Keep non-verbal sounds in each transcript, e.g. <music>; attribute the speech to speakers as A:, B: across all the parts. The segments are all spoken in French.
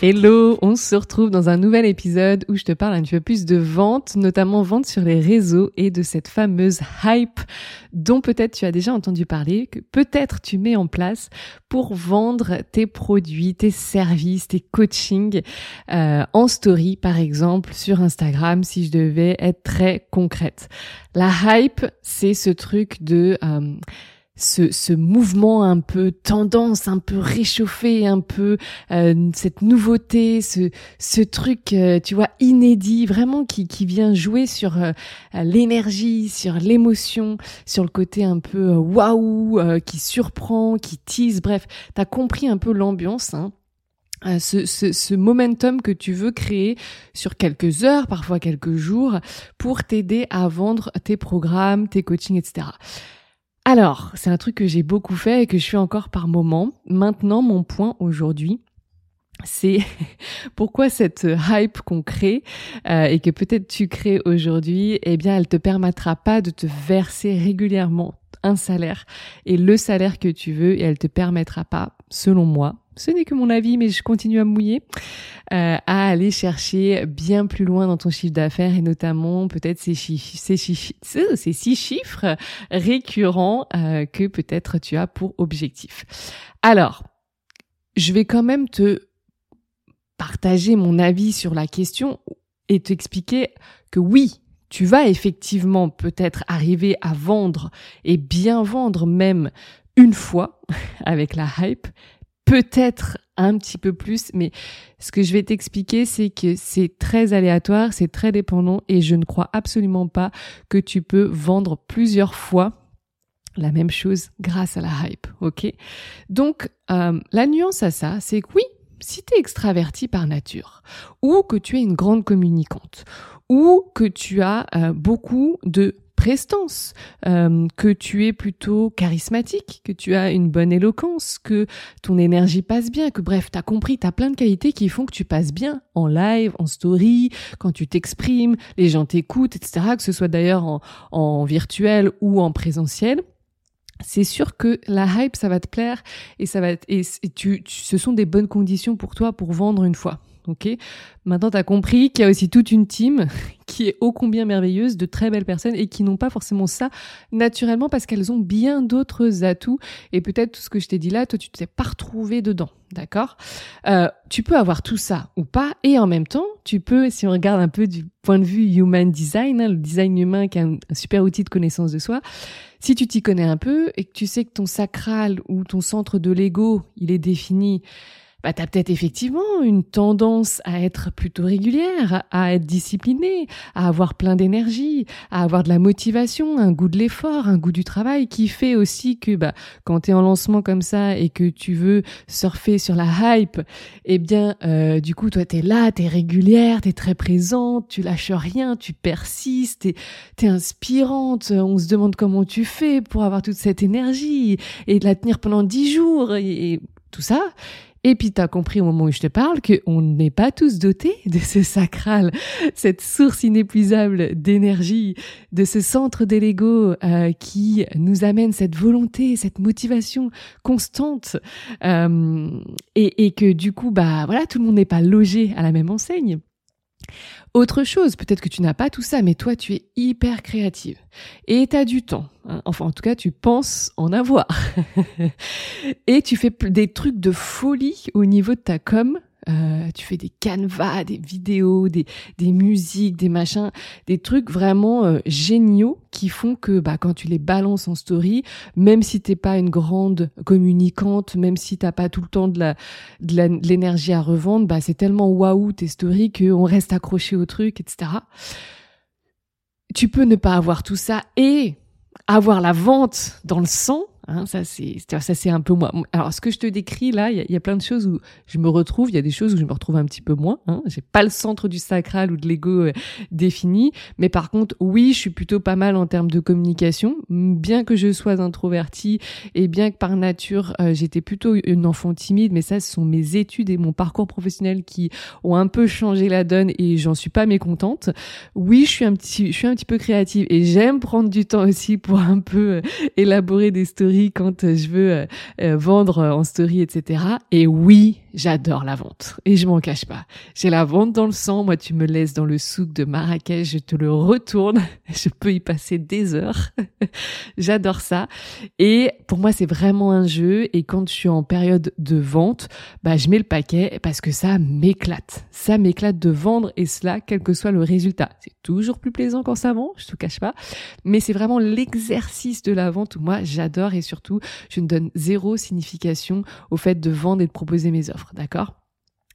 A: Hello, on se retrouve dans un nouvel épisode où je te parle un petit peu plus de vente, notamment vente sur les réseaux et de cette fameuse hype dont peut-être tu as déjà entendu parler, que peut-être tu mets en place pour vendre tes produits, tes services, tes coachings euh, en story par exemple sur Instagram si je devais être très concrète. La hype, c'est ce truc de... Euh, ce, ce, mouvement un peu tendance, un peu réchauffé, un peu euh, cette nouveauté, ce, ce truc, euh, tu vois, inédit, vraiment qui, qui vient jouer sur euh, l'énergie, sur l'émotion, sur le côté un peu waouh, qui surprend, qui tease, bref, t'as compris un peu l'ambiance. Hein. Ce, ce, ce, momentum que tu veux créer sur quelques heures, parfois quelques jours, pour t'aider à vendre tes programmes, tes coachings, etc. Alors, c'est un truc que j'ai beaucoup fait et que je fais encore par moment. Maintenant, mon point aujourd'hui, c'est <laughs> pourquoi cette hype qu'on crée euh, et que peut-être tu crées aujourd'hui, eh bien, elle te permettra pas de te verser régulièrement un salaire et le salaire que tu veux et elle te permettra pas, selon moi, ce n'est que mon avis, mais je continue à mouiller, euh, à aller chercher bien plus loin dans ton chiffre d'affaires et notamment peut-être ces, six chiffres récurrents euh, que peut-être tu as pour objectif. Alors, je vais quand même te partager mon avis sur la question et t'expliquer que oui, tu vas effectivement peut-être arriver à vendre et bien vendre même une fois <laughs> avec la hype, peut-être un petit peu plus, mais ce que je vais t'expliquer, c'est que c'est très aléatoire, c'est très dépendant et je ne crois absolument pas que tu peux vendre plusieurs fois la même chose grâce à la hype, ok? Donc, euh, la nuance à ça, c'est que oui, si tu es extraverti par nature, ou que tu es une grande communicante, ou que tu as euh, beaucoup de prestance, euh, que tu es plutôt charismatique, que tu as une bonne éloquence, que ton énergie passe bien, que bref, t'as compris, t'as plein de qualités qui font que tu passes bien en live, en story, quand tu t'exprimes, les gens t'écoutent, etc., que ce soit d'ailleurs en, en virtuel ou en présentiel c'est sûr que la hype, ça va te plaire et ça va et, tu, ce sont des bonnes conditions pour toi pour vendre une fois. Ok. Maintenant, tu as compris qu'il y a aussi toute une team <laughs> qui est ô combien merveilleuse, de très belles personnes et qui n'ont pas forcément ça naturellement parce qu'elles ont bien d'autres atouts. Et peut-être tout ce que je t'ai dit là, toi, tu t'es pas retrouvé dedans. D'accord? Euh, Tu peux avoir tout ça ou pas. Et en même temps, tu peux, si on regarde un peu du point de vue human design, hein, le design humain qui est un super outil de connaissance de soi, si tu t'y connais un peu et que tu sais que ton sacral ou ton centre de l'ego, il est défini bah, tu as peut-être effectivement une tendance à être plutôt régulière, à être disciplinée, à avoir plein d'énergie, à avoir de la motivation, un goût de l'effort, un goût du travail qui fait aussi que bah, quand tu es en lancement comme ça et que tu veux surfer sur la hype, eh bien, euh, du coup, toi, tu es là, tu es régulière, tu es très présente, tu lâches rien, tu persistes, tu es, inspirante, on se demande comment tu fais pour avoir toute cette énergie et de la tenir pendant dix jours et tout ça. Et puis tu as compris au moment où je te parle qu'on n'est pas tous dotés de ce sacral, cette source inépuisable d'énergie, de ce centre de l'ego euh, qui nous amène cette volonté, cette motivation constante, euh, et, et que du coup, bah voilà, tout le monde n'est pas logé à la même enseigne. Autre chose, peut-être que tu n'as pas tout ça, mais toi, tu es hyper créative et tu as du temps. Hein. Enfin, en tout cas, tu penses en avoir. <laughs> et tu fais des trucs de folie au niveau de ta com euh, tu fais des canevas, des vidéos, des, des musiques, des machins, des trucs vraiment euh, géniaux qui font que bah, quand tu les balances en story, même si t'es pas une grande communicante, même si t'as pas tout le temps de la de l'énergie à revendre, bah c'est tellement waouh tes stories qu'on reste accroché au truc, etc. Tu peux ne pas avoir tout ça et avoir la vente dans le sang Hein, ça c'est ça c'est un peu moi. Alors ce que je te décris là, il y, a plein de choses où je me retrouve, il y a des choses où je me retrouve un petit peu moins. Hein. J'ai pas le centre du sacral ou de l'ego euh, défini, mais par contre oui, je suis plutôt pas mal en termes de communication, bien que je sois introvertie et bien que par nature euh, j'étais plutôt une enfant timide, mais ça ce sont mes études et mon parcours professionnel qui ont un peu changé la donne et j'en suis pas mécontente. Oui, je suis un petit je suis un petit peu créative et j'aime prendre du temps aussi pour un peu euh, élaborer des stories quand euh, je veux euh, euh, vendre en story, etc. Et oui, j'adore la vente. Et je m'en cache pas. J'ai la vente dans le sang. Moi, tu me laisses dans le souk de Marrakech, je te le retourne. <laughs> Je peux y passer des heures. <laughs> j'adore ça. Et pour moi, c'est vraiment un jeu. Et quand je suis en période de vente, bah, je mets le paquet parce que ça m'éclate. Ça m'éclate de vendre et cela, quel que soit le résultat. C'est toujours plus plaisant quand ça vend, je te cache pas. Mais c'est vraiment l'exercice de la vente où moi, j'adore et surtout, je ne donne zéro signification au fait de vendre et de proposer mes offres, d'accord?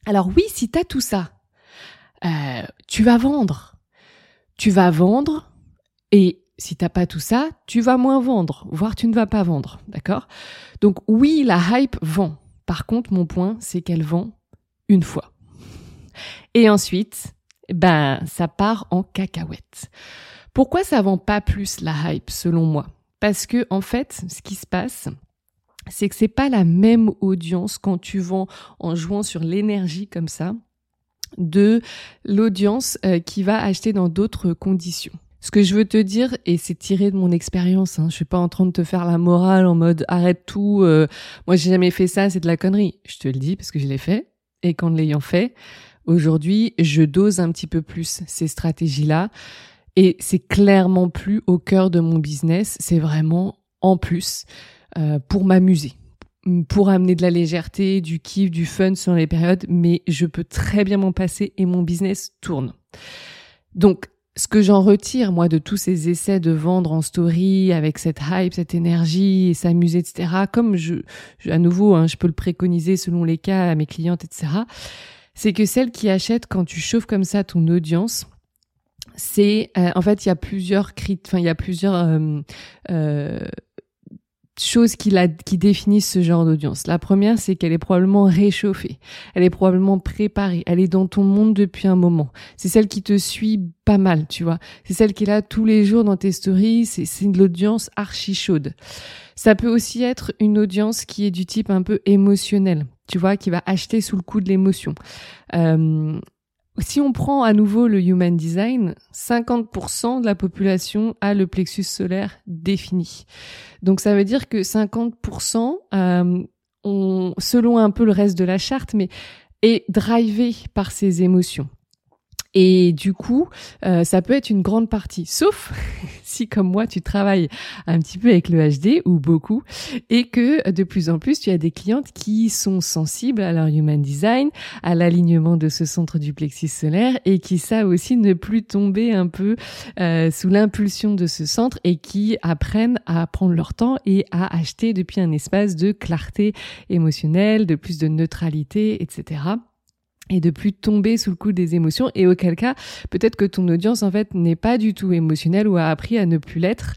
A: Alors oui, si tu as tout ça, euh, tu vas vendre. Tu vas vendre et si t'as pas tout ça, tu vas moins vendre, voire tu ne vas pas vendre, d'accord? Donc oui, la hype vend. Par contre, mon point, c'est qu'elle vend une fois. Et ensuite, ben, ça part en cacahuète. Pourquoi ça vend pas plus la hype, selon moi? Parce que en fait, ce qui se passe, c'est que c'est pas la même audience quand tu vends en jouant sur l'énergie comme ça de l'audience euh, qui va acheter dans d'autres conditions. Ce que je veux te dire, et c'est tiré de mon expérience, hein, je suis pas en train de te faire la morale en mode arrête tout, euh, moi j'ai jamais fait ça, c'est de la connerie. Je te le dis parce que je l'ai fait, et qu'en l'ayant fait, aujourd'hui je dose un petit peu plus ces stratégies-là. Et c'est clairement plus au cœur de mon business, c'est vraiment en plus euh, pour m'amuser, pour amener de la légèreté, du kiff, du fun sur les périodes, mais je peux très bien m'en passer et mon business tourne. Donc, ce que j'en retire, moi, de tous ces essais de vendre en story avec cette hype, cette énergie et s'amuser, etc., comme je, à nouveau, hein, je peux le préconiser selon les cas à mes clientes, etc., c'est que celles qui achètent quand tu chauffes comme ça ton audience, c'est euh, en fait il y a plusieurs enfin il y a plusieurs euh, euh, choses qui, la, qui définissent ce genre d'audience. La première, c'est qu'elle est probablement réchauffée, elle est probablement préparée, elle est dans ton monde depuis un moment. C'est celle qui te suit pas mal, tu vois. C'est celle qui est là tous les jours dans tes stories, c'est de l'audience archi chaude. Ça peut aussi être une audience qui est du type un peu émotionnel, tu vois, qui va acheter sous le coup de l'émotion. Euh, si on prend à nouveau le Human Design, 50% de la population a le plexus solaire défini. Donc ça veut dire que 50% euh, selon un peu le reste de la charte, mais est drivé par ses émotions. Et du coup, euh, ça peut être une grande partie. Sauf <laughs> si, comme moi, tu travailles un petit peu avec le HD ou beaucoup, et que de plus en plus, tu as des clientes qui sont sensibles à leur human design, à l'alignement de ce centre du plexus solaire, et qui savent aussi ne plus tomber un peu euh, sous l'impulsion de ce centre, et qui apprennent à prendre leur temps et à acheter depuis un espace de clarté émotionnelle, de plus de neutralité, etc et de plus tomber sous le coup des émotions. Et auquel cas peut-être que ton audience en fait n'est pas du tout émotionnelle ou a appris à ne plus l'être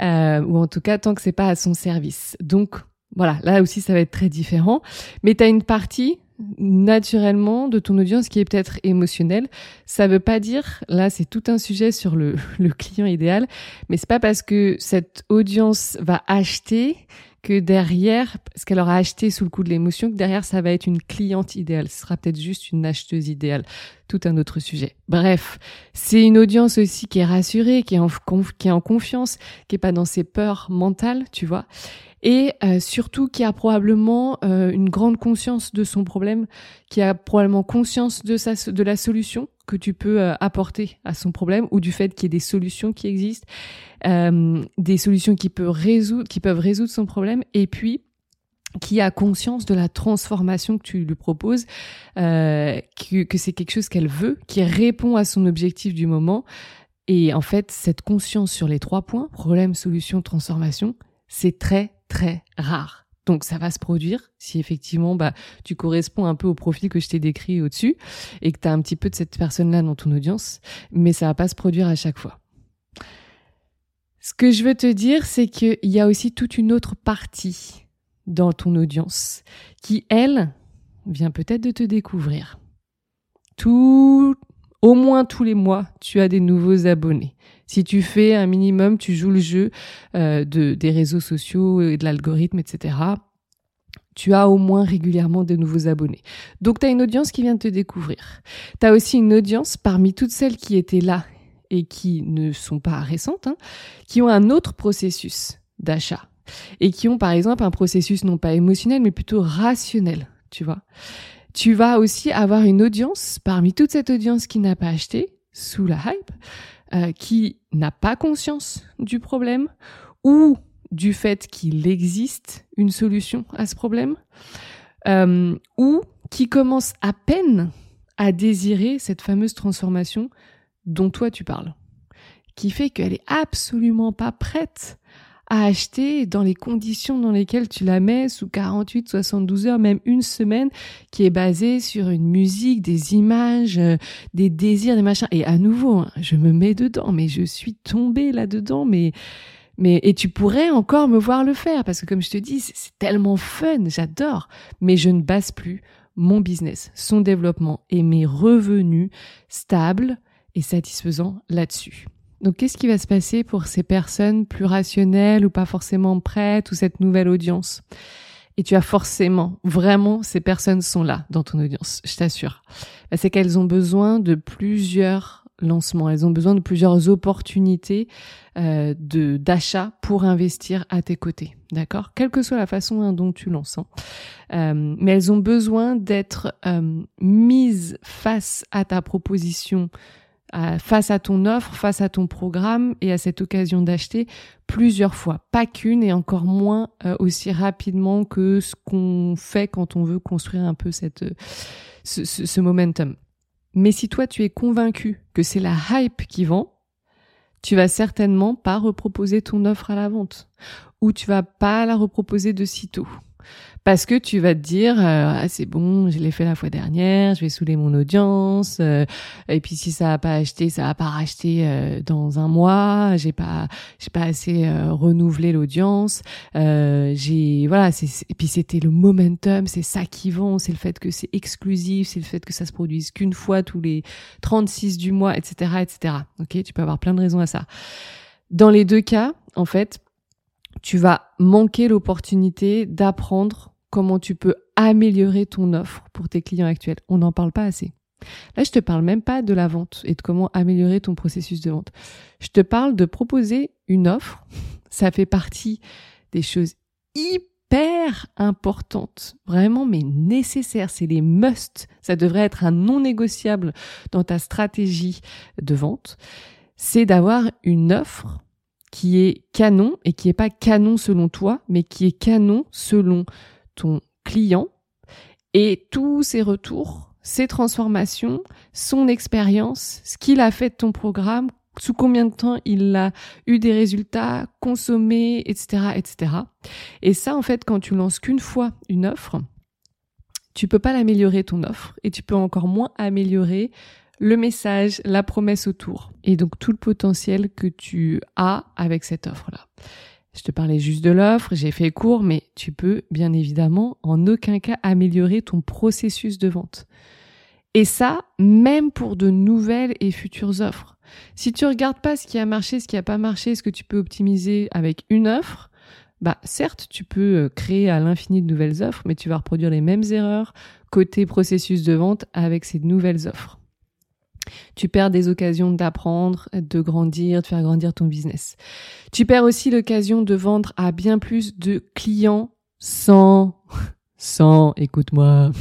A: euh, ou en tout cas tant que c'est pas à son service. Donc voilà là aussi ça va être très différent. Mais tu as une partie naturellement de ton audience qui est peut-être émotionnelle ça veut pas dire là c'est tout un sujet sur le, <laughs> le client idéal mais c'est pas parce que cette audience va acheter que derrière, parce qu'elle aura acheté sous le coup de l'émotion, que derrière, ça va être une cliente idéale. Ce sera peut-être juste une acheteuse idéale. Tout un autre sujet. Bref, c'est une audience aussi qui est rassurée, qui est en, qui est en confiance, qui est pas dans ses peurs mentales, tu vois. Et euh, surtout qui a probablement euh, une grande conscience de son problème, qui a probablement conscience de, sa, de la solution que tu peux euh, apporter à son problème ou du fait qu'il y ait des solutions qui existent, euh, des solutions qui peuvent résoudre, qui peuvent résoudre son problème, et puis qui a conscience de la transformation que tu lui proposes, euh, que, que c'est quelque chose qu'elle veut, qui répond à son objectif du moment. Et en fait, cette conscience sur les trois points, problème, solution, transformation, c'est très, très rare. Donc ça va se produire si effectivement bah, tu corresponds un peu au profil que je t'ai décrit au-dessus et que tu as un petit peu de cette personne-là dans ton audience, mais ça va pas se produire à chaque fois. Ce que je veux te dire, c'est qu'il y a aussi toute une autre partie dans ton audience qui, elle, vient peut-être de te découvrir. Tout, au moins tous les mois, tu as des nouveaux abonnés. Si tu fais un minimum, tu joues le jeu euh, de, des réseaux sociaux et de l'algorithme, etc., tu as au moins régulièrement de nouveaux abonnés. Donc tu as une audience qui vient de te découvrir. Tu as aussi une audience parmi toutes celles qui étaient là et qui ne sont pas récentes, hein, qui ont un autre processus d'achat et qui ont par exemple un processus non pas émotionnel mais plutôt rationnel, tu vois. Tu vas aussi avoir une audience parmi toute cette audience qui n'a pas acheté sous la hype, euh, qui n'a pas conscience du problème ou du fait qu'il existe une solution à ce problème, euh, ou qui commence à peine à désirer cette fameuse transformation dont toi tu parles, qui fait qu'elle est absolument pas prête à acheter dans les conditions dans lesquelles tu la mets sous 48, 72 heures, même une semaine, qui est basée sur une musique, des images, euh, des désirs, des machins. Et à nouveau, hein, je me mets dedans, mais je suis tombée là-dedans, mais mais et tu pourrais encore me voir le faire parce que comme je te dis, c'est tellement fun, j'adore. Mais je ne base plus mon business, son développement et mes revenus stables et satisfaisants là-dessus. Donc qu'est-ce qui va se passer pour ces personnes plus rationnelles ou pas forcément prêtes ou cette nouvelle audience? Et tu as forcément, vraiment, ces personnes sont là dans ton audience, je t'assure. C'est qu'elles ont besoin de plusieurs lancements, elles ont besoin de plusieurs opportunités euh, de d'achat pour investir à tes côtés, d'accord? Quelle que soit la façon hein, dont tu lances. Hein. Euh, mais elles ont besoin d'être euh, mises face à ta proposition face à ton offre, face à ton programme et à cette occasion d'acheter plusieurs fois, pas qu'une et encore moins euh, aussi rapidement que ce qu'on fait quand on veut construire un peu cette, ce, ce momentum. Mais si toi tu es convaincu que c'est la hype qui vend, tu vas certainement pas reproposer ton offre à la vente ou tu vas pas la reproposer de sitôt parce que tu vas te dire euh, ah, c'est bon, je l'ai fait la fois dernière, je vais saouler mon audience euh, et puis si ça a pas acheté, ça va pas racheter euh, dans un mois, j'ai pas j'ai pas assez renouvelé l'audience, j'ai voilà, c'est et puis c'était le momentum, c'est ça qui vend, c'est le fait que c'est exclusif, c'est le fait que ça se produise qu'une fois tous les 36 du mois, etc., etc. OK, tu peux avoir plein de raisons à ça. Dans les deux cas, en fait, tu vas manquer l'opportunité d'apprendre comment tu peux améliorer ton offre pour tes clients actuels. On n'en parle pas assez. Là, je te parle même pas de la vente et de comment améliorer ton processus de vente. Je te parle de proposer une offre. Ça fait partie des choses hyper importantes, vraiment, mais nécessaires. C'est les must. Ça devrait être un non négociable dans ta stratégie de vente. C'est d'avoir une offre qui est canon et qui est pas canon selon toi, mais qui est canon selon ton client et tous ses retours, ses transformations, son expérience, ce qu'il a fait de ton programme, sous combien de temps il a eu des résultats, consommés, etc., etc. Et ça, en fait, quand tu lances qu'une fois une offre, tu peux pas l'améliorer ton offre et tu peux encore moins améliorer le message, la promesse autour et donc tout le potentiel que tu as avec cette offre-là. Je te parlais juste de l'offre, j'ai fait court, mais tu peux bien évidemment en aucun cas améliorer ton processus de vente. Et ça, même pour de nouvelles et futures offres. Si tu regardes pas ce qui a marché, ce qui a pas marché, ce que tu peux optimiser avec une offre, bah certes, tu peux euh, créer à l'infini de nouvelles offres, mais tu vas reproduire les mêmes erreurs côté processus de vente avec ces nouvelles offres. Tu perds des occasions d'apprendre, de grandir, de faire grandir ton business. Tu perds aussi l'occasion de vendre à bien plus de clients sans sans, écoute-moi,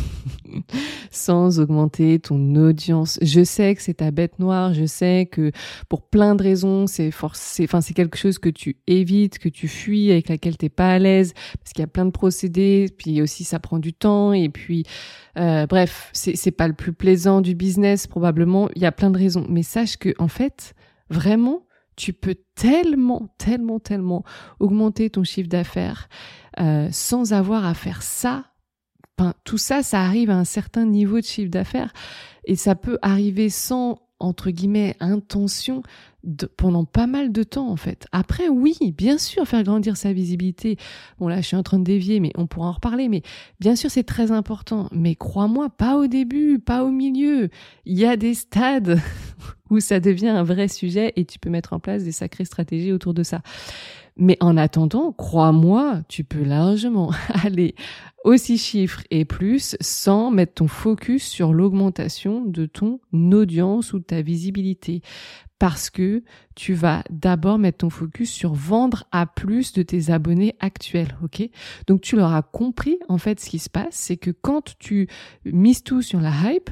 A: <laughs> sans augmenter ton audience. Je sais que c'est ta bête noire, je sais que pour plein de raisons, c'est forcé, enfin, c'est quelque chose que tu évites, que tu fuis, avec laquelle t'es pas à l'aise, parce qu'il y a plein de procédés, puis aussi ça prend du temps, et puis, euh, bref, c'est, pas le plus plaisant du business, probablement. Il y a plein de raisons. Mais sache que, en fait, vraiment, tu peux tellement, tellement, tellement augmenter ton chiffre d'affaires euh, sans avoir à faire ça. tout ça, ça arrive à un certain niveau de chiffre d'affaires et ça peut arriver sans entre guillemets intention pendant pas mal de temps en fait. Après, oui, bien sûr, faire grandir sa visibilité. Bon là, je suis en train de dévier, mais on pourra en reparler. Mais bien sûr, c'est très important. Mais crois-moi, pas au début, pas au milieu. Il y a des stades <laughs> où ça devient un vrai sujet et tu peux mettre en place des sacrées stratégies autour de ça. Mais en attendant, crois-moi, tu peux largement <laughs> aller aussi chiffres et plus sans mettre ton focus sur l'augmentation de ton audience ou de ta visibilité. Parce que tu vas d'abord mettre ton focus sur vendre à plus de tes abonnés actuels, ok? Donc tu leur as compris en fait ce qui se passe, c'est que quand tu mises tout sur la hype,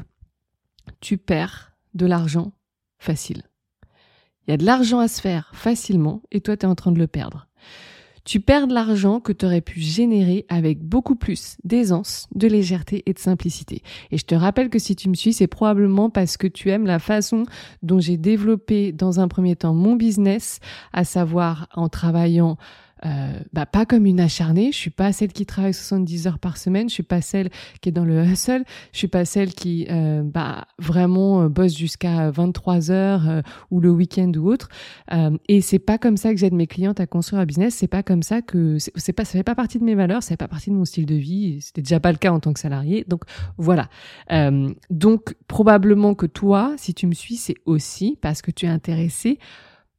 A: tu perds de l'argent facile. Il y a de l'argent à se faire facilement et toi, tu es en train de le perdre. Tu perds de l'argent que tu aurais pu générer avec beaucoup plus d'aisance, de légèreté et de simplicité. Et je te rappelle que si tu me suis, c'est probablement parce que tu aimes la façon dont j'ai développé dans un premier temps mon business, à savoir en travaillant euh, bah, pas comme une acharnée. Je suis pas celle qui travaille 70 heures par semaine. Je suis pas celle qui est dans le hustle. Je suis pas celle qui euh, bah, vraiment euh, bosse jusqu'à 23 heures ou le week-end ou autre. et c'est pas comme ça que j'aide mes clientes à construire un business. C'est pas comme ça que c'est pas ça fait pas partie de mes valeurs. Ça fait pas partie de mon style de vie. C'était déjà pas le cas en tant que salarié. Donc voilà. donc probablement que toi, si tu me suis, c'est aussi parce que tu es intéressé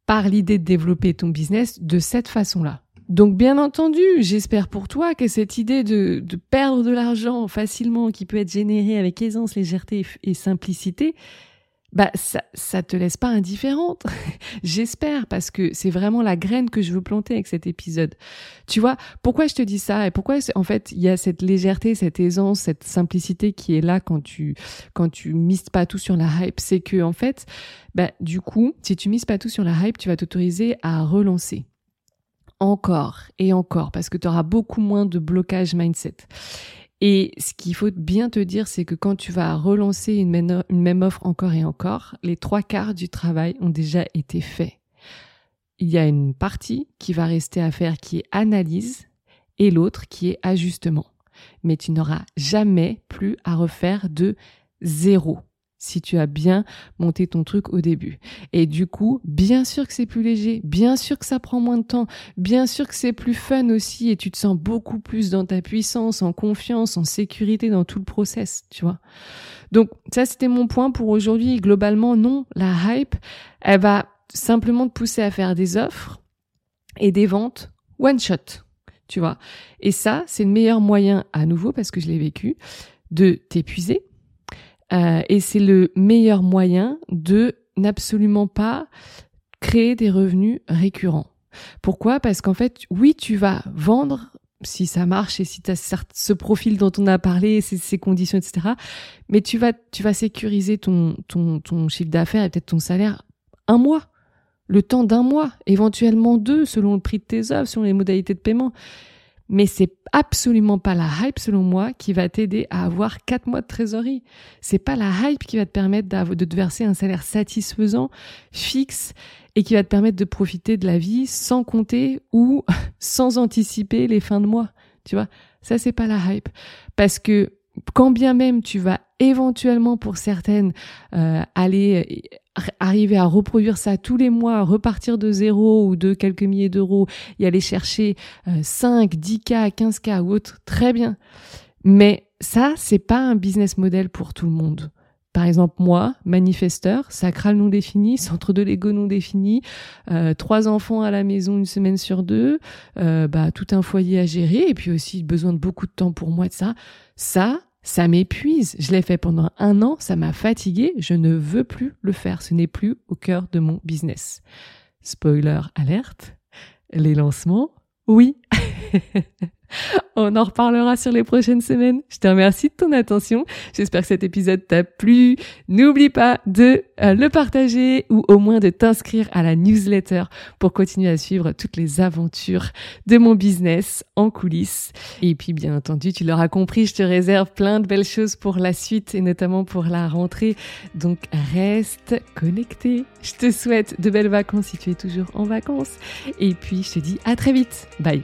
A: par l'idée de développer ton business de cette façon-là. Donc bien entendu, j'espère pour toi que cette idée de, de perdre de l'argent facilement, qui peut être générée avec aisance, légèreté et simplicité, bah ça, ça te laisse pas indifférente. <laughs> J'espère parce que c'est vraiment la graine que je veux planter avec cet épisode. Tu vois, pourquoi je te dis ça et pourquoi en fait il y a cette légèreté, cette aisance, cette simplicité qui est là quand tu quand tu mises pas tout sur la hype, c'est que en fait, bah du coup, si tu mises pas tout sur la hype, tu vas t'autoriser à relancer encore et encore parce que tu auras beaucoup moins de blocage mindset. Et ce qu'il faut bien te dire, c'est que quand tu vas relancer une même, offre encore et encore, les trois quarts du travail ont déjà été faits. Il y a une partie qui va rester à faire qui est analyse et l'autre qui est ajustement. Mais tu n'auras jamais plus à refaire de zéro si tu as bien monté ton truc au début. Et du coup, bien sûr que c'est plus léger, bien sûr que ça prend moins de temps, bien sûr que c'est plus fun aussi et tu te sens beaucoup plus dans ta puissance, en confiance, en sécurité dans tout le process, tu vois. Donc ça, c'était mon point pour aujourd'hui. Globalement, non, la hype, elle va simplement te pousser à faire des offres et des ventes one shot, tu vois. Et ça, c'est le meilleur moyen, à nouveau, parce que je l'ai vécu, de t'épuiser, euh, et c'est le meilleur moyen de n'absolument pas créer des revenus récurrents. Pourquoi? Parce qu'en fait, oui, tu vas vendre si ça marche et si tu as ce profil dont on a parlé, ces, ces conditions, etc. Mais tu vas, tu vas sécuriser ton, ton, ton chiffre d'affaires et peut-être ton salaire un mois, le temps d'un mois, éventuellement deux, selon le prix de tes œuvres, selon les modalités de paiement. Mais c'est absolument pas la hype, selon moi, qui va t'aider à avoir quatre mois de trésorerie. C'est pas la hype qui va te permettre de te verser un salaire satisfaisant, fixe, et qui va te permettre de profiter de la vie sans compter ou <laughs> sans anticiper les fins de mois. Tu vois, ça c'est pas la hype. Parce que quand bien même tu vas éventuellement pour certaines euh, aller arriver à reproduire ça tous les mois, repartir de zéro ou de quelques milliers d'euros et aller chercher 5, 10K, 15K ou autre, très bien. Mais ça, c'est pas un business model pour tout le monde. Par exemple, moi, manifesteur, sacral non défini, <laughs> centre de l'ego non défini, euh, trois enfants à la maison une semaine sur deux, euh, bah, tout un foyer à gérer et puis aussi besoin de beaucoup de temps pour moi de ça. Ça, ça m'épuise. Je l'ai fait pendant un an, ça m'a fatigué. Je ne veux plus le faire. Ce n'est plus au cœur de mon business. Spoiler alerte. Les lancements, oui. <laughs> <laughs> On en reparlera sur les prochaines semaines. Je te remercie de ton attention. J'espère que cet épisode t'a plu. N'oublie pas de euh, le partager ou au moins de t'inscrire à la newsletter pour continuer à suivre toutes les aventures de mon business en coulisses. Et puis, bien entendu, tu l'auras compris, je te réserve plein de belles choses pour la suite et notamment pour la rentrée. Donc, reste connecté. Je te souhaite de belles vacances si tu es toujours en vacances. Et puis, je te dis à très vite. Bye.